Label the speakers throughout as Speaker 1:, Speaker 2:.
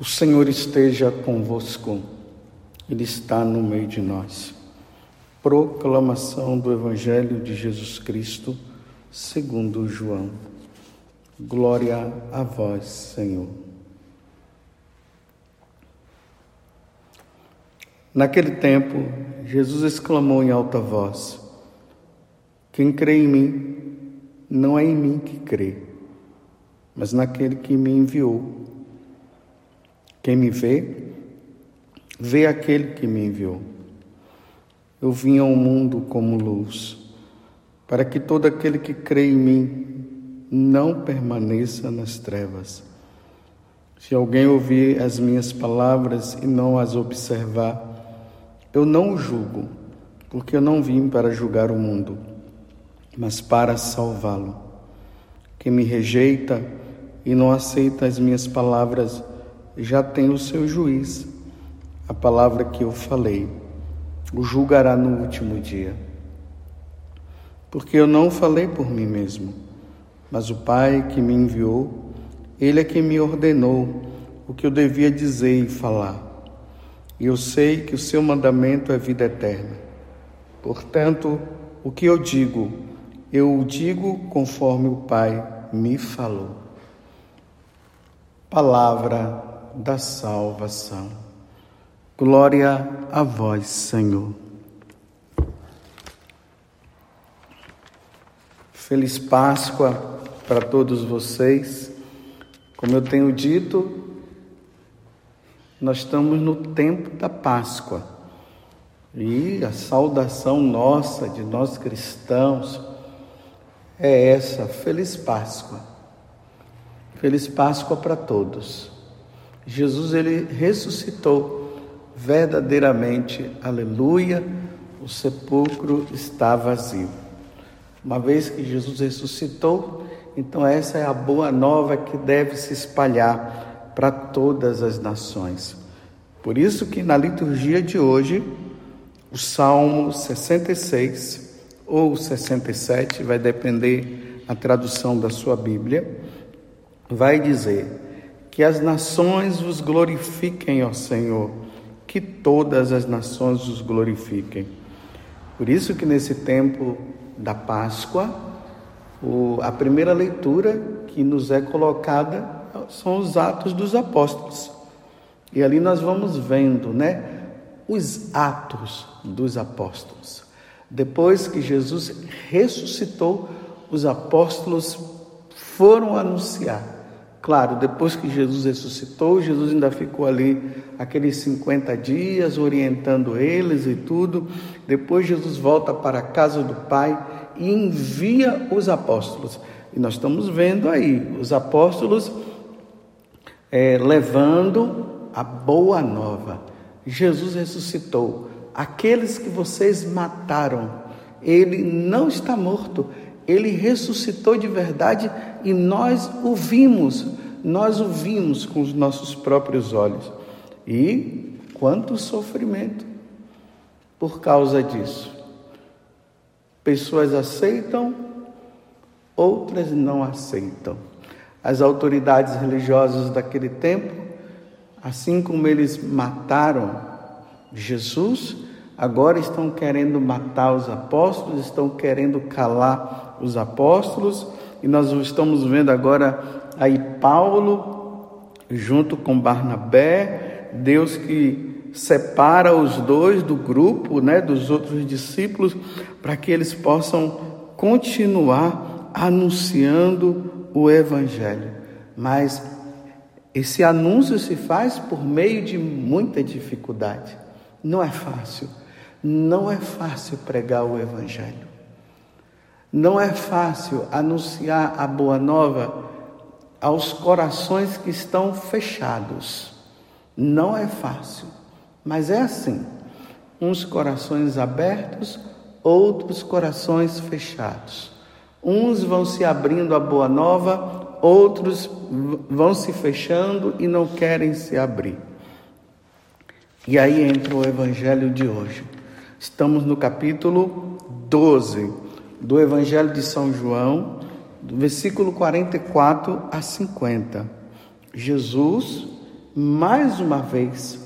Speaker 1: O Senhor esteja convosco, Ele está no meio de nós. Proclamação do Evangelho de Jesus Cristo, segundo João. Glória a vós, Senhor. Naquele tempo, Jesus exclamou em alta voz: Quem crê em mim, não é em mim que crê, mas naquele que me enviou. Quem me vê, vê aquele que me enviou. Eu vim ao mundo como luz, para que todo aquele que crê em mim não permaneça nas trevas. Se alguém ouvir as minhas palavras e não as observar, eu não o julgo, porque eu não vim para julgar o mundo, mas para salvá-lo. Quem me rejeita e não aceita as minhas palavras, já tem o seu juiz. A palavra que eu falei o julgará no último dia. Porque eu não falei por mim mesmo, mas o Pai que me enviou, ele é quem me ordenou o que eu devia dizer e falar. E eu sei que o seu mandamento é vida eterna. Portanto, o que eu digo, eu o digo conforme o Pai me falou. Palavra da salvação. Glória a vós, Senhor. Feliz Páscoa para todos vocês. Como eu tenho dito, nós estamos no tempo da Páscoa. E a saudação nossa, de nós cristãos, é essa: Feliz Páscoa. Feliz Páscoa para todos. Jesus ele ressuscitou verdadeiramente, aleluia, o sepulcro está vazio. Uma vez que Jesus ressuscitou, então essa é a boa nova que deve se espalhar para todas as nações. Por isso que na liturgia de hoje, o Salmo 66 ou 67, vai depender a tradução da sua Bíblia, vai dizer: que as nações vos glorifiquem, ó Senhor, que todas as nações os glorifiquem. Por isso que nesse tempo da Páscoa, o, a primeira leitura que nos é colocada são os Atos dos Apóstolos. E ali nós vamos vendo, né, os atos dos apóstolos. Depois que Jesus ressuscitou, os apóstolos foram anunciar Claro, depois que Jesus ressuscitou, Jesus ainda ficou ali aqueles 50 dias orientando eles e tudo. Depois Jesus volta para a casa do Pai e envia os apóstolos. E nós estamos vendo aí os apóstolos é, levando a boa nova. Jesus ressuscitou. Aqueles que vocês mataram, ele não está morto, ele ressuscitou de verdade e nós o vimos, nós o vimos com os nossos próprios olhos. E quanto sofrimento por causa disso. Pessoas aceitam, outras não aceitam. As autoridades religiosas daquele tempo, assim como eles mataram Jesus, agora estão querendo matar os apóstolos, estão querendo calar os apóstolos, e nós estamos vendo agora aí Paulo junto com Barnabé, Deus que separa os dois do grupo, né, dos outros discípulos, para que eles possam continuar anunciando o evangelho. Mas esse anúncio se faz por meio de muita dificuldade. Não é fácil. Não é fácil pregar o evangelho. Não é fácil anunciar a boa nova aos corações que estão fechados. Não é fácil, mas é assim: uns corações abertos, outros corações fechados. Uns vão se abrindo à boa nova, outros vão se fechando e não querem se abrir. E aí entra o evangelho de hoje. Estamos no capítulo 12 do Evangelho de São João, do versículo 44 a 50. Jesus mais uma vez,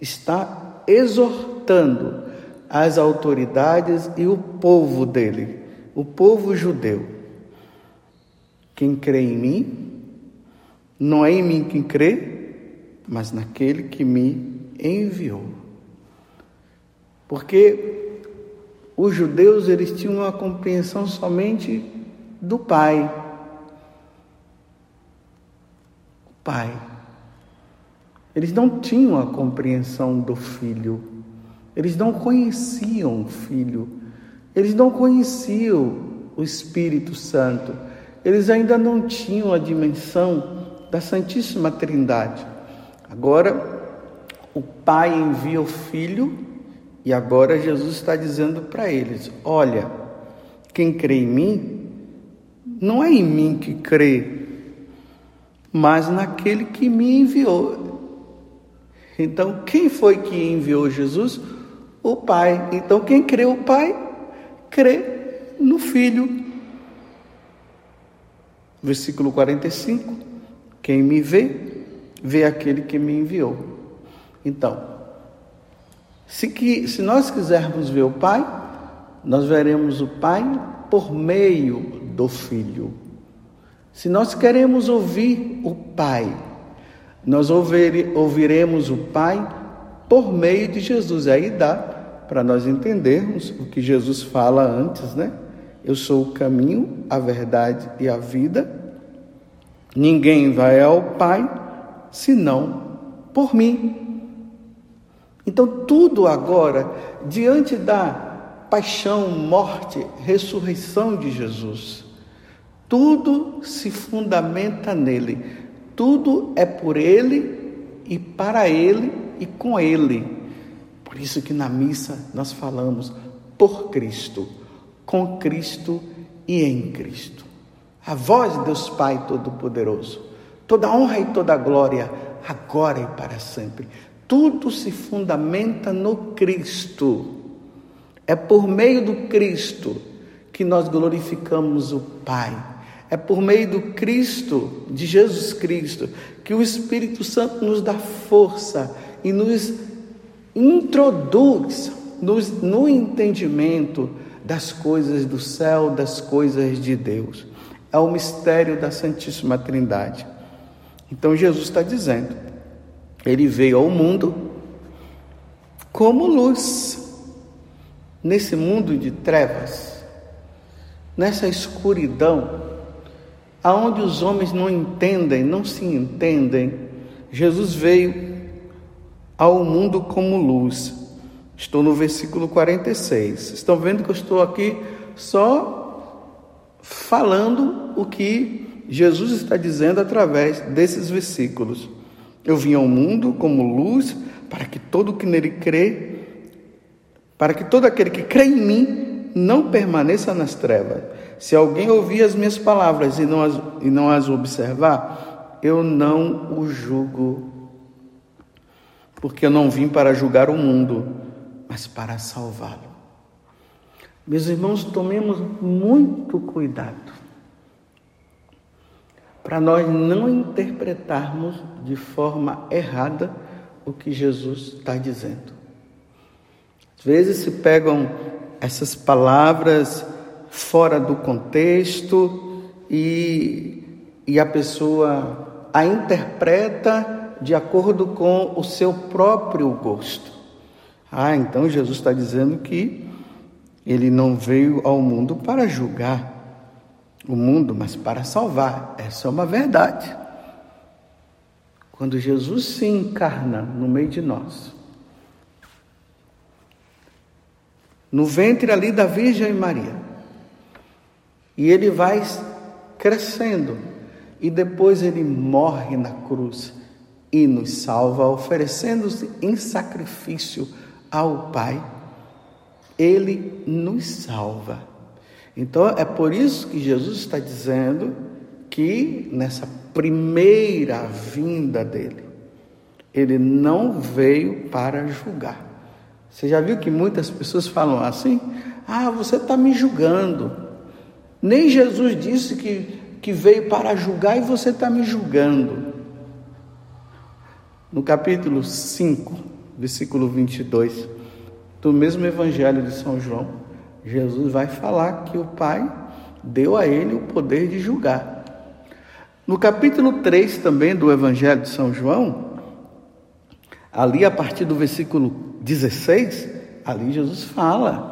Speaker 1: está exortando as autoridades e o povo dele, o povo judeu. Quem crê em mim, não é em mim quem crê, mas naquele que me enviou. Porque os judeus eles tinham uma compreensão somente do Pai. O Pai. Eles não tinham a compreensão do Filho. Eles não conheciam o Filho, eles não conheciam o Espírito Santo, eles ainda não tinham a dimensão da Santíssima Trindade. Agora, o Pai envia o Filho e agora Jesus está dizendo para eles: Olha, quem crê em mim, não é em mim que crê, mas naquele que me enviou. Então, quem foi que enviou Jesus? o Pai. Então, quem crê o Pai, crê no Filho. Versículo 45: Quem me vê, vê aquele que me enviou. Então, se, que, se nós quisermos ver o Pai, nós veremos o Pai por meio do Filho. Se nós queremos ouvir o Pai, nós ouvir, ouviremos o Pai por meio de Jesus. Aí dá para nós entendermos o que Jesus fala antes, né? Eu sou o caminho, a verdade e a vida. Ninguém vai ao Pai senão por mim. Então, tudo agora, diante da paixão, morte, ressurreição de Jesus, tudo se fundamenta nele. Tudo é por ele e para ele e com ele. Por isso que na missa nós falamos por Cristo, com Cristo e em Cristo. A voz de Deus Pai Todo-Poderoso, toda honra e toda glória, agora e para sempre. Tudo se fundamenta no Cristo. É por meio do Cristo que nós glorificamos o Pai. É por meio do Cristo, de Jesus Cristo, que o Espírito Santo nos dá força e nos introduz nos, no entendimento das coisas do céu, das coisas de Deus. É o mistério da Santíssima Trindade. Então Jesus está dizendo, ele veio ao mundo como luz, nesse mundo de trevas, nessa escuridão, aonde os homens não entendem, não se entendem, Jesus veio ao mundo como luz. Estou no versículo 46. Estão vendo que eu estou aqui só falando o que Jesus está dizendo através desses versículos. Eu vim ao mundo como luz para que todo que nele crê, para que todo aquele que crê em mim não permaneça nas trevas. Se alguém ouvir as minhas palavras e não as, e não as observar, eu não o julgo porque eu não vim para julgar o mundo, mas para salvá-lo. Meus irmãos, tomemos muito cuidado para nós não interpretarmos de forma errada o que Jesus está dizendo. Às vezes se pegam essas palavras fora do contexto e, e a pessoa a interpreta de acordo com o seu próprio gosto. Ah, então Jesus está dizendo que ele não veio ao mundo para julgar o mundo, mas para salvar. Essa é uma verdade. Quando Jesus se encarna no meio de nós, no ventre ali da Virgem Maria, e ele vai crescendo, e depois ele morre na cruz e nos salva, oferecendo-se em sacrifício ao Pai, Ele nos salva. Então é por isso que Jesus está dizendo que nessa primeira vinda dele, ele não veio para julgar. Você já viu que muitas pessoas falam assim? Ah, você está me julgando. Nem Jesus disse que, que veio para julgar e você está me julgando. No capítulo 5, versículo 22, do mesmo Evangelho de São João, Jesus vai falar que o Pai deu a ele o poder de julgar. No capítulo 3 também do Evangelho de São João, ali a partir do versículo 16, ali Jesus fala.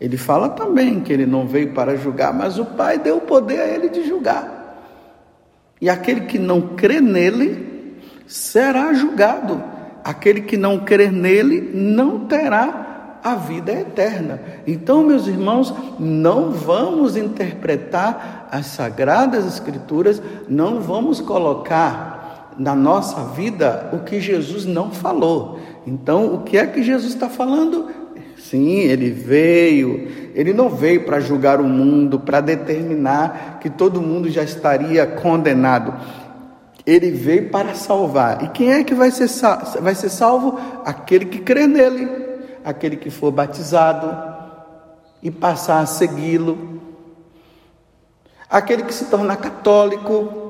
Speaker 1: Ele fala também que ele não veio para julgar, mas o Pai deu o poder a ele de julgar. E aquele que não crê nele será julgado. Aquele que não crer nele não terá a vida eterna. Então, meus irmãos, não vamos interpretar as sagradas escrituras, não vamos colocar na nossa vida o que Jesus não falou. Então, o que é que Jesus está falando? Sim, ele veio, ele não veio para julgar o mundo, para determinar que todo mundo já estaria condenado. Ele veio para salvar. E quem é que vai ser, vai ser salvo? Aquele que crê nele, aquele que for batizado e passar a segui-lo, aquele que se tornar católico,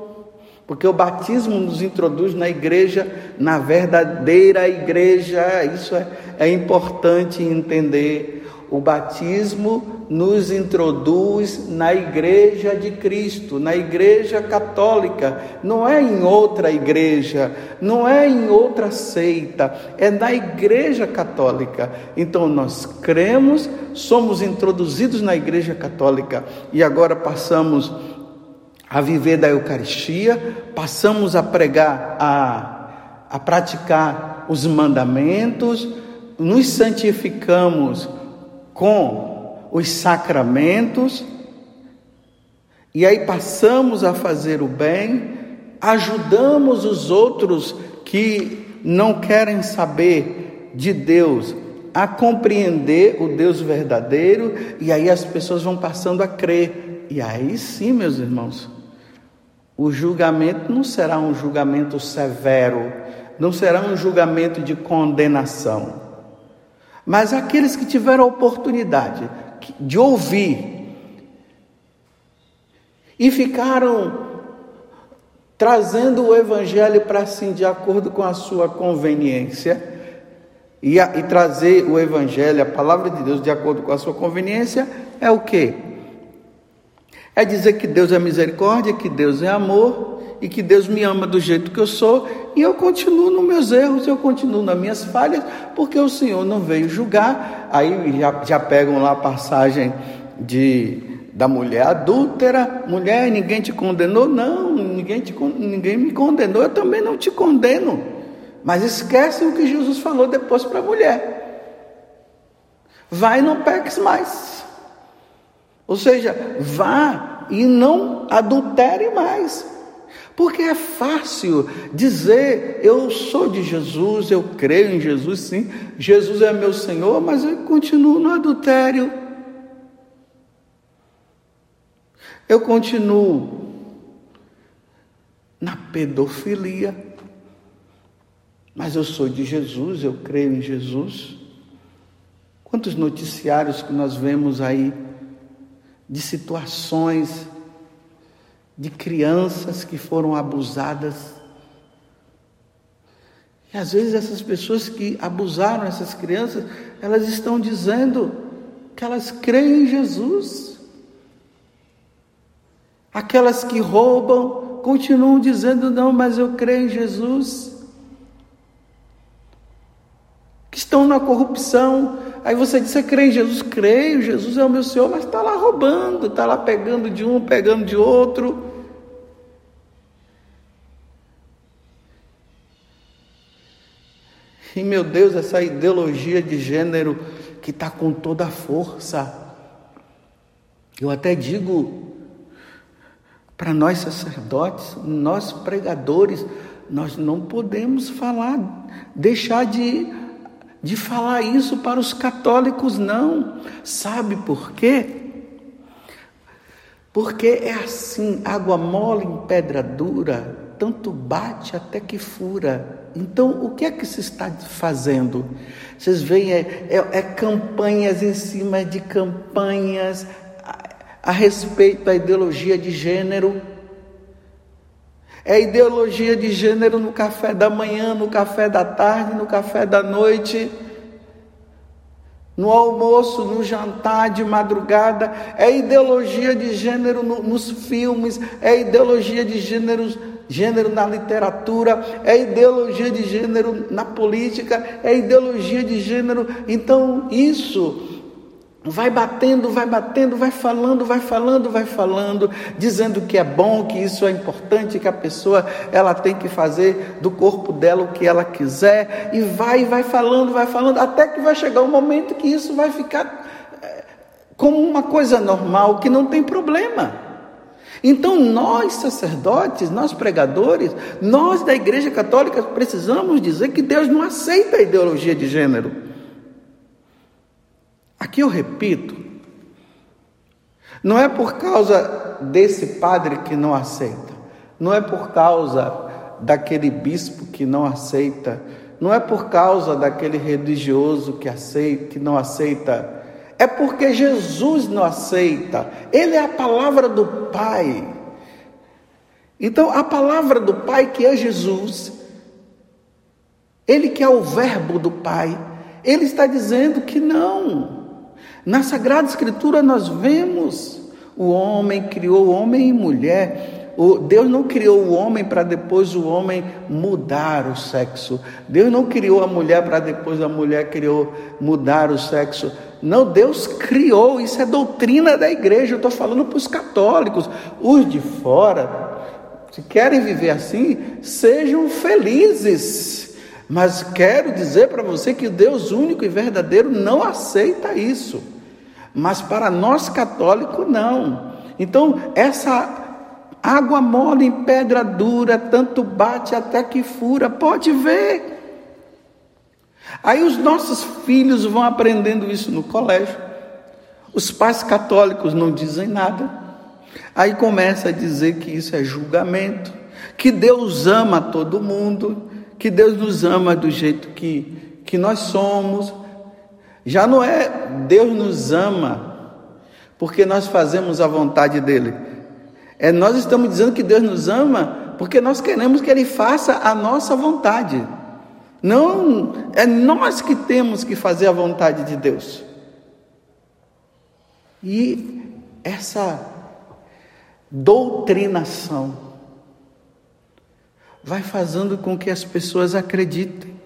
Speaker 1: porque o batismo nos introduz na igreja, na verdadeira igreja, isso é, é importante entender. O batismo nos introduz na igreja de Cristo, na igreja católica, não é em outra igreja, não é em outra seita, é na igreja católica. Então nós cremos, somos introduzidos na igreja católica e agora passamos a viver da Eucaristia, passamos a pregar, a, a praticar os mandamentos, nos santificamos com os sacramentos, e aí passamos a fazer o bem, ajudamos os outros que não querem saber de Deus a compreender o Deus verdadeiro, e aí as pessoas vão passando a crer. E aí sim, meus irmãos, o julgamento não será um julgamento severo, não será um julgamento de condenação. Mas aqueles que tiveram a oportunidade de ouvir e ficaram trazendo o Evangelho para si de acordo com a sua conveniência, e, a, e trazer o Evangelho, a palavra de Deus, de acordo com a sua conveniência, é o que? É dizer que Deus é misericórdia, que Deus é amor e que Deus me ama do jeito que eu sou e eu continuo nos meus erros, eu continuo nas minhas falhas, porque o Senhor não veio julgar. Aí já, já pegam lá a passagem de da mulher adúltera, mulher, ninguém te condenou? Não, ninguém, te, ninguém me condenou, eu também não te condeno. Mas esquece o que Jesus falou depois para a mulher. Vai não peques mais. Ou seja, vá e não adultere mais. Porque é fácil dizer, eu sou de Jesus, eu creio em Jesus, sim, Jesus é meu Senhor, mas eu continuo no adultério. Eu continuo na pedofilia, mas eu sou de Jesus, eu creio em Jesus. Quantos noticiários que nós vemos aí de situações de crianças que foram abusadas. E às vezes essas pessoas que abusaram essas crianças, elas estão dizendo que elas creem em Jesus. Aquelas que roubam continuam dizendo não, mas eu creio em Jesus. Que estão na corrupção, Aí você diz: Você crê em Jesus? Creio, Jesus é o meu Senhor, mas está lá roubando, está lá pegando de um, pegando de outro. E meu Deus, essa ideologia de gênero que está com toda a força. Eu até digo para nós sacerdotes, nós pregadores, nós não podemos falar, deixar de de falar isso para os católicos, não. Sabe por quê? Porque é assim: água mole em pedra dura, tanto bate até que fura. Então, o que é que se está fazendo? Vocês veem, é, é, é campanhas em cima de campanhas a, a respeito da ideologia de gênero. É ideologia de gênero no café da manhã, no café da tarde, no café da noite, no almoço, no jantar de madrugada. É ideologia de gênero no, nos filmes, é ideologia de gêneros gênero na literatura, é ideologia de gênero na política, é ideologia de gênero. Então, isso Vai batendo, vai batendo, vai falando, vai falando, vai falando, dizendo que é bom, que isso é importante, que a pessoa ela tem que fazer do corpo dela o que ela quiser, e vai, vai falando, vai falando, até que vai chegar um momento que isso vai ficar eh, como uma coisa normal, que não tem problema. Então, nós sacerdotes, nós pregadores, nós da Igreja Católica precisamos dizer que Deus não aceita a ideologia de gênero. Aqui eu repito, não é por causa desse padre que não aceita, não é por causa daquele bispo que não aceita, não é por causa daquele religioso que aceita, que não aceita, é porque Jesus não aceita. Ele é a palavra do Pai. Então, a palavra do Pai que é Jesus, ele que é o verbo do Pai, ele está dizendo que não. Na Sagrada Escritura nós vemos o homem criou homem e mulher. O, Deus não criou o homem para depois o homem mudar o sexo. Deus não criou a mulher para depois a mulher criou mudar o sexo. Não, Deus criou, isso é doutrina da igreja. Eu estou falando para os católicos. Os de fora, se querem viver assim, sejam felizes. Mas quero dizer para você que Deus único e verdadeiro não aceita isso. Mas para nós católicos, não. Então, essa água mole em pedra dura, tanto bate até que fura, pode ver. Aí os nossos filhos vão aprendendo isso no colégio. Os pais católicos não dizem nada. Aí começa a dizer que isso é julgamento, que Deus ama todo mundo, que Deus nos ama do jeito que, que nós somos. Já não é Deus nos ama porque nós fazemos a vontade dEle. É nós estamos dizendo que Deus nos ama porque nós queremos que Ele faça a nossa vontade. Não, é nós que temos que fazer a vontade de Deus. E essa doutrinação vai fazendo com que as pessoas acreditem.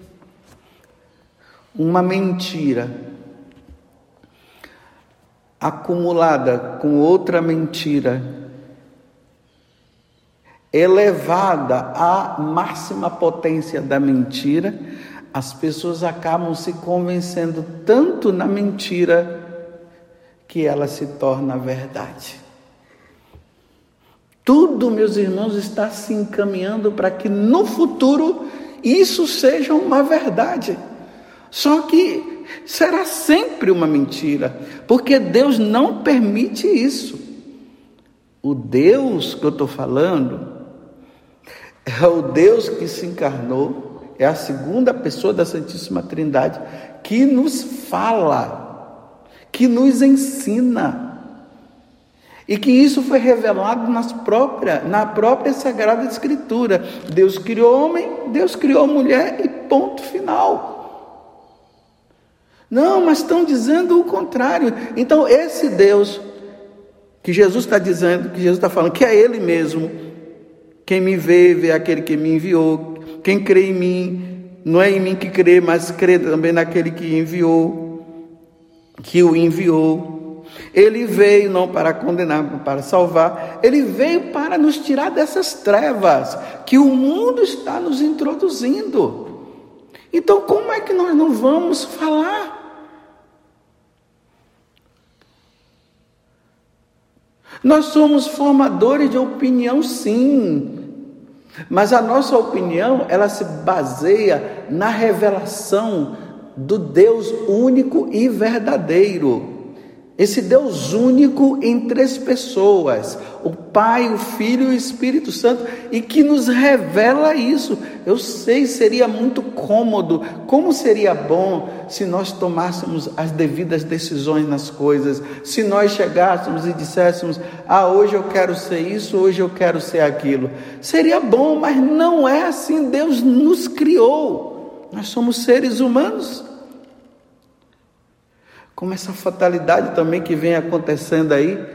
Speaker 1: Uma mentira acumulada com outra mentira, elevada à máxima potência da mentira, as pessoas acabam se convencendo tanto na mentira que ela se torna verdade. Tudo, meus irmãos, está se encaminhando para que no futuro isso seja uma verdade. Só que será sempre uma mentira, porque Deus não permite isso. O Deus que eu estou falando é o Deus que se encarnou, é a segunda pessoa da Santíssima Trindade, que nos fala, que nos ensina e que isso foi revelado nas própria, na própria Sagrada Escritura. Deus criou homem, Deus criou mulher e ponto final. Não, mas estão dizendo o contrário. Então, esse Deus que Jesus está dizendo, que Jesus está falando, que é Ele mesmo, quem me vê, vê aquele que me enviou, quem crê em mim, não é em mim que crê, mas crê também naquele que enviou, que o enviou. Ele veio não para condenar, mas para salvar. Ele veio para nos tirar dessas trevas que o mundo está nos introduzindo. Então, como é que nós não vamos falar? Nós somos formadores de opinião, sim. Mas a nossa opinião, ela se baseia na revelação do Deus único e verdadeiro. Esse Deus único em três pessoas, o Pai, o Filho e o Espírito Santo, e que nos revela isso. Eu sei, seria muito cômodo, como seria bom se nós tomássemos as devidas decisões nas coisas, se nós chegássemos e disséssemos: ah, hoje eu quero ser isso, hoje eu quero ser aquilo. Seria bom, mas não é assim. Deus nos criou, nós somos seres humanos como essa fatalidade também que vem acontecendo aí,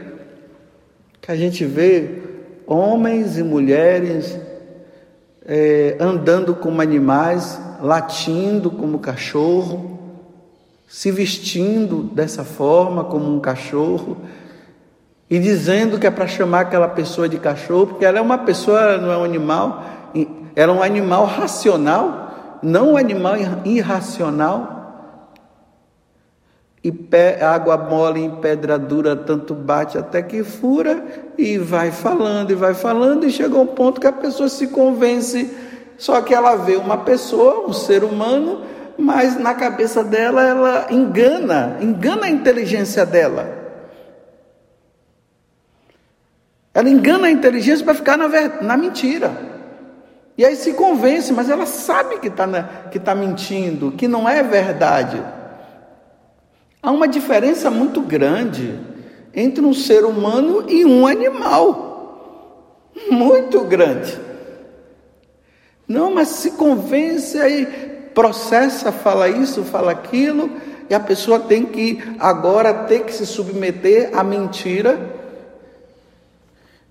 Speaker 1: que a gente vê homens e mulheres é, andando como animais, latindo como cachorro, se vestindo dessa forma como um cachorro e dizendo que é para chamar aquela pessoa de cachorro, porque ela é uma pessoa, não é um animal, ela é um animal racional, não um animal irracional e pé, água mole em pedra dura tanto bate até que fura e vai falando e vai falando e chega um ponto que a pessoa se convence só que ela vê uma pessoa, um ser humano, mas na cabeça dela ela engana, engana a inteligência dela. Ela engana a inteligência para ficar na, na mentira. E aí se convence, mas ela sabe que está tá mentindo, que não é verdade. Há uma diferença muito grande entre um ser humano e um animal. Muito grande. Não, mas se convence aí, processa, fala isso, fala aquilo, e a pessoa tem que agora ter que se submeter à mentira.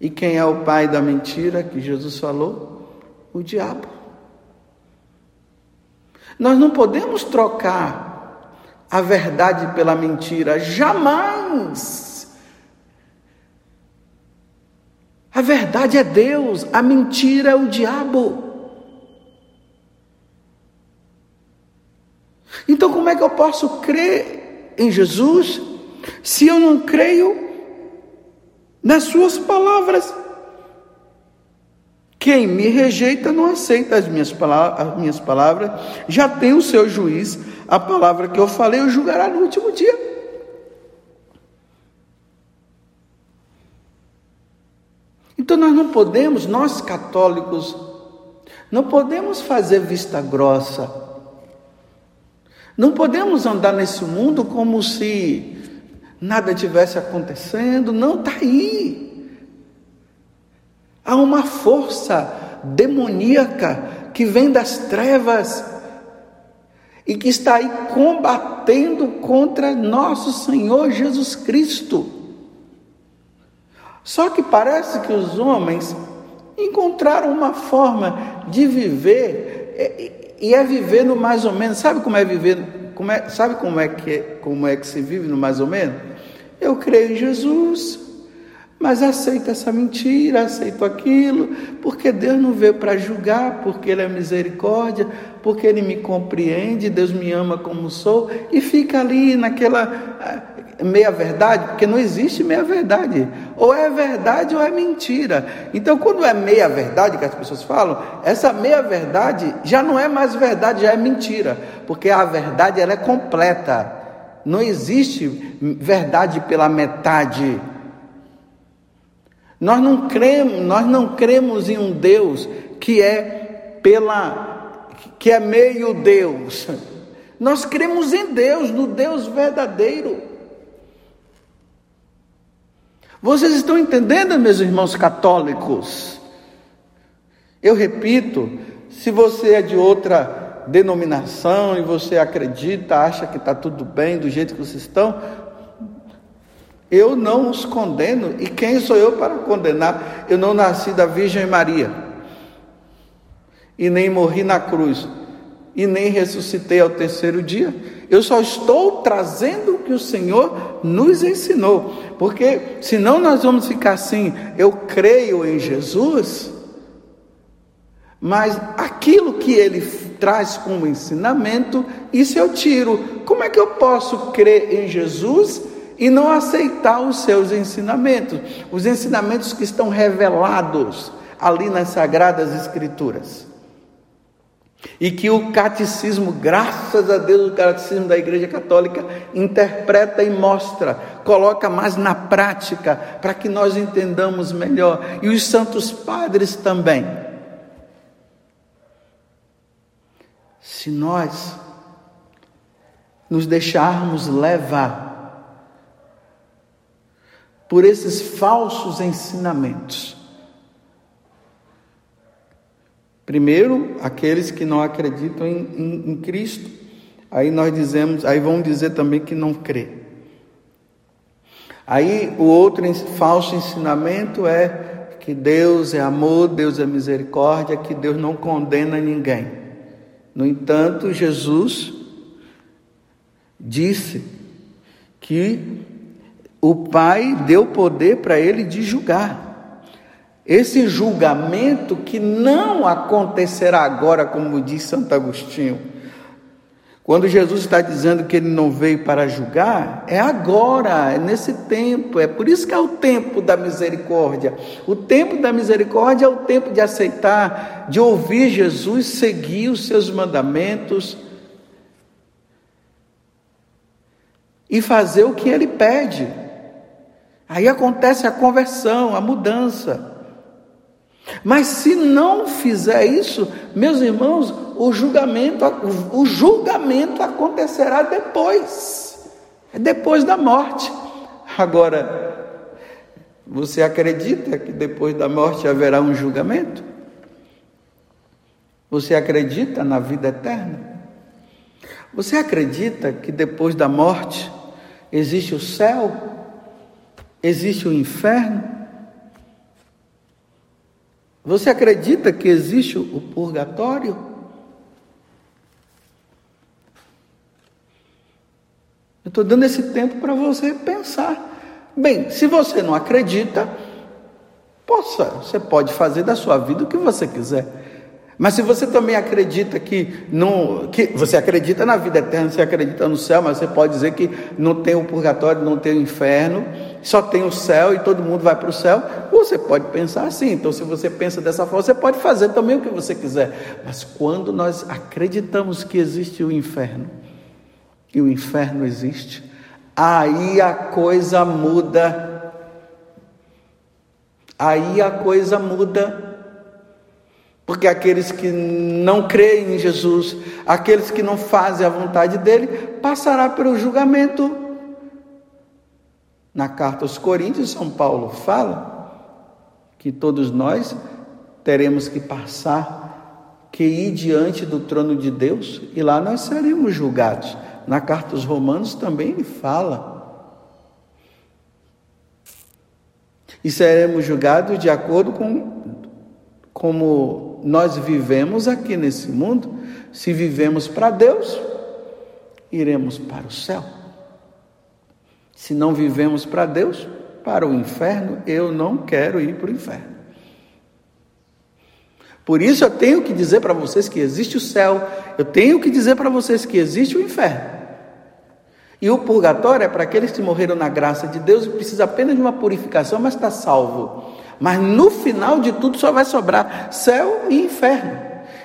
Speaker 1: E quem é o pai da mentira que Jesus falou? O diabo. Nós não podemos trocar a verdade pela mentira. Jamais. A verdade é Deus, a mentira é o diabo. Então, como é que eu posso crer em Jesus se eu não creio nas Suas palavras? Quem me rejeita não aceita as minhas, palavras, as minhas palavras, já tem o seu juiz, a palavra que eu falei o julgará no último dia. Então nós não podemos, nós católicos, não podemos fazer vista grossa. Não podemos andar nesse mundo como se nada tivesse acontecendo, não está aí. Há uma força demoníaca que vem das trevas e que está aí combatendo contra nosso Senhor Jesus Cristo. Só que parece que os homens encontraram uma forma de viver e é viver no mais ou menos. Sabe como é viver? Como é, sabe como é que como é que se vive no mais ou menos? Eu creio em Jesus, mas aceito essa mentira, aceito aquilo, porque Deus não veio para julgar, porque Ele é misericórdia, porque Ele me compreende, Deus me ama como sou, e fica ali naquela ah, meia verdade, porque não existe meia verdade, ou é verdade ou é mentira. Então, quando é meia verdade que as pessoas falam, essa meia verdade já não é mais verdade, já é mentira, porque a verdade ela é completa. Não existe verdade pela metade. Nós não cremos, nós não cremos em um Deus que é pela que é meio Deus. Nós cremos em Deus, no Deus verdadeiro. Vocês estão entendendo, meus irmãos católicos? Eu repito, se você é de outra denominação e você acredita, acha que está tudo bem do jeito que vocês estão, eu não os condeno, e quem sou eu para condenar? Eu não nasci da Virgem Maria, e nem morri na cruz, e nem ressuscitei ao terceiro dia. Eu só estou trazendo o que o Senhor nos ensinou, porque senão nós vamos ficar assim, eu creio em Jesus, mas aquilo que ele traz como ensinamento, isso eu tiro. Como é que eu posso crer em Jesus e não aceitar os seus ensinamentos, os ensinamentos que estão revelados ali nas Sagradas Escrituras. E que o catecismo, graças a Deus, o catecismo da Igreja Católica interpreta e mostra, coloca mais na prática, para que nós entendamos melhor. E os santos padres também. Se nós nos deixarmos levar por esses falsos ensinamentos. Primeiro, aqueles que não acreditam em, em, em, Cristo, aí nós dizemos, aí vão dizer também que não crê. Aí o outro falso ensinamento é que Deus é amor, Deus é misericórdia, que Deus não condena ninguém. No entanto, Jesus disse que o Pai deu poder para ele de julgar. Esse julgamento que não acontecerá agora, como diz Santo Agostinho. Quando Jesus está dizendo que ele não veio para julgar, é agora, é nesse tempo, é por isso que é o tempo da misericórdia. O tempo da misericórdia é o tempo de aceitar, de ouvir Jesus, seguir os seus mandamentos e fazer o que ele pede. Aí acontece a conversão, a mudança. Mas se não fizer isso, meus irmãos, o julgamento, o julgamento acontecerá depois. É depois da morte. Agora, você acredita que depois da morte haverá um julgamento? Você acredita na vida eterna? Você acredita que depois da morte existe o céu Existe o inferno? Você acredita que existe o purgatório? Eu estou dando esse tempo para você pensar. Bem, se você não acredita, possa, você pode fazer da sua vida o que você quiser. Mas se você também acredita que não, que você acredita na vida eterna, você acredita no céu, mas você pode dizer que não tem o purgatório, não tem o inferno, só tem o céu e todo mundo vai para o céu, você pode pensar assim. Então, se você pensa dessa forma, você pode fazer também o que você quiser. Mas quando nós acreditamos que existe o inferno, e o inferno existe, aí a coisa muda. Aí a coisa muda. Porque aqueles que não creem em Jesus, aqueles que não fazem a vontade dele, passará pelo julgamento. Na carta aos Coríntios, São Paulo fala que todos nós teremos que passar, que ir diante do trono de Deus e lá nós seremos julgados. Na carta aos Romanos também ele fala. E seremos julgados de acordo com como nós vivemos aqui nesse mundo, se vivemos para Deus, iremos para o céu. Se não vivemos para Deus, para o inferno, eu não quero ir para o inferno. Por isso eu tenho que dizer para vocês que existe o céu, eu tenho que dizer para vocês que existe o inferno. E o purgatório é para aqueles que morreram na graça de Deus e precisa apenas de uma purificação, mas está salvo. Mas no final de tudo só vai sobrar céu e inferno.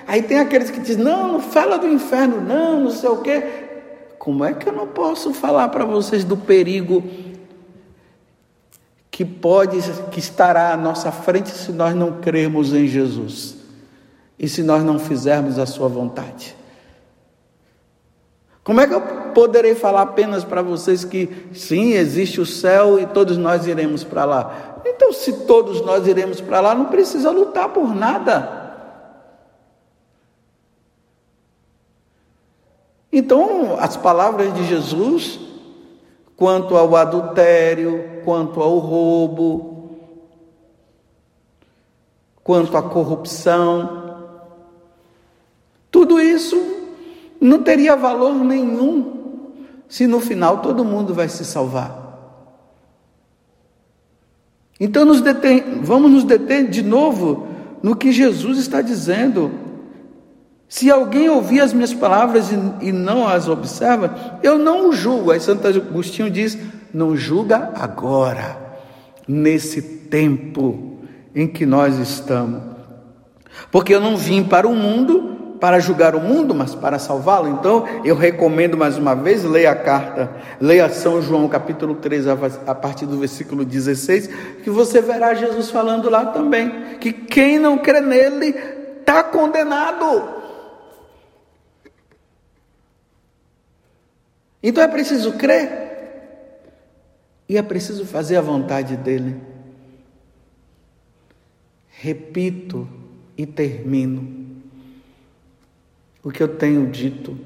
Speaker 1: Aí tem aqueles que dizem: não, não fala do inferno, não, não sei o quê. Como é que eu não posso falar para vocês do perigo que pode, que estará à nossa frente se nós não crermos em Jesus e se nós não fizermos a Sua vontade? Como é que eu poderei falar apenas para vocês que sim, existe o céu e todos nós iremos para lá? Então, se todos nós iremos para lá, não precisa lutar por nada. Então, as palavras de Jesus, quanto ao adultério, quanto ao roubo, quanto à corrupção, tudo isso não teria valor nenhum se no final todo mundo vai se salvar. Então nos vamos nos deter de novo no que Jesus está dizendo. Se alguém ouvir as minhas palavras e, e não as observa, eu não o julgo. Aí Santo Agostinho diz: não julga agora, nesse tempo em que nós estamos. Porque eu não vim para o mundo para julgar o mundo, mas para salvá-lo. Então, eu recomendo mais uma vez, leia a carta, leia São João capítulo 3, a partir do versículo 16, que você verá Jesus falando lá também, que quem não crê nele está condenado. Então é preciso crer e é preciso fazer a vontade dele. Repito e termino o que eu tenho dito,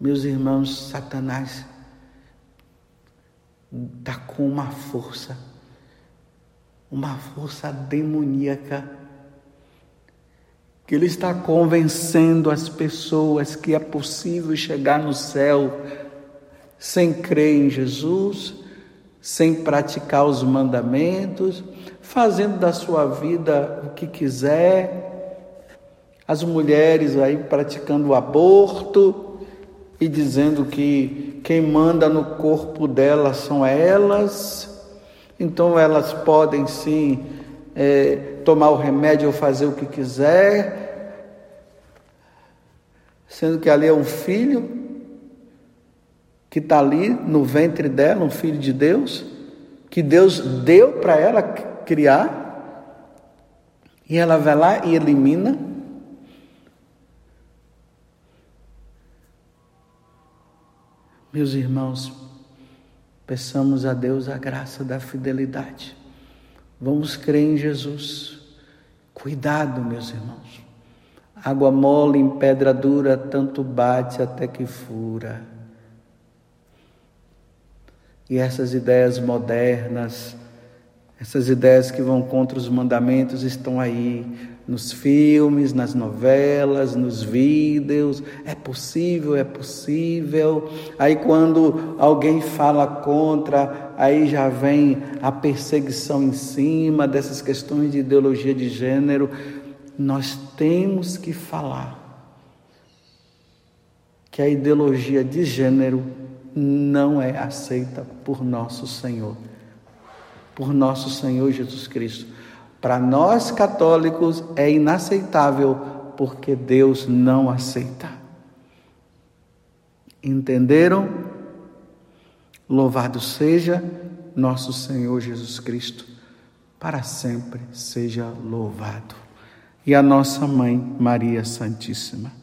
Speaker 1: meus irmãos, Satanás está com uma força, uma força demoníaca, que ele está convencendo as pessoas que é possível chegar no céu sem crer em Jesus, sem praticar os mandamentos, fazendo da sua vida o que quiser, as mulheres aí praticando o aborto e dizendo que quem manda no corpo delas são elas, então elas podem sim é, tomar o remédio ou fazer o que quiser, sendo que ali é um filho que está ali no ventre dela, um filho de Deus, que Deus deu para ela criar, e ela vai lá e elimina. Meus irmãos, peçamos a Deus a graça da fidelidade. Vamos crer em Jesus. Cuidado, meus irmãos. Água mole em pedra dura, tanto bate até que fura. E essas ideias modernas, essas ideias que vão contra os mandamentos estão aí, nos filmes, nas novelas, nos vídeos. É possível, é possível. Aí quando alguém fala contra, aí já vem a perseguição em cima dessas questões de ideologia de gênero. Nós temos que falar que a ideologia de gênero não é aceita por nosso Senhor, por nosso Senhor Jesus Cristo. Para nós católicos é inaceitável porque Deus não aceita. Entenderam? Louvado seja nosso Senhor Jesus Cristo, para sempre seja louvado. E a nossa mãe Maria Santíssima.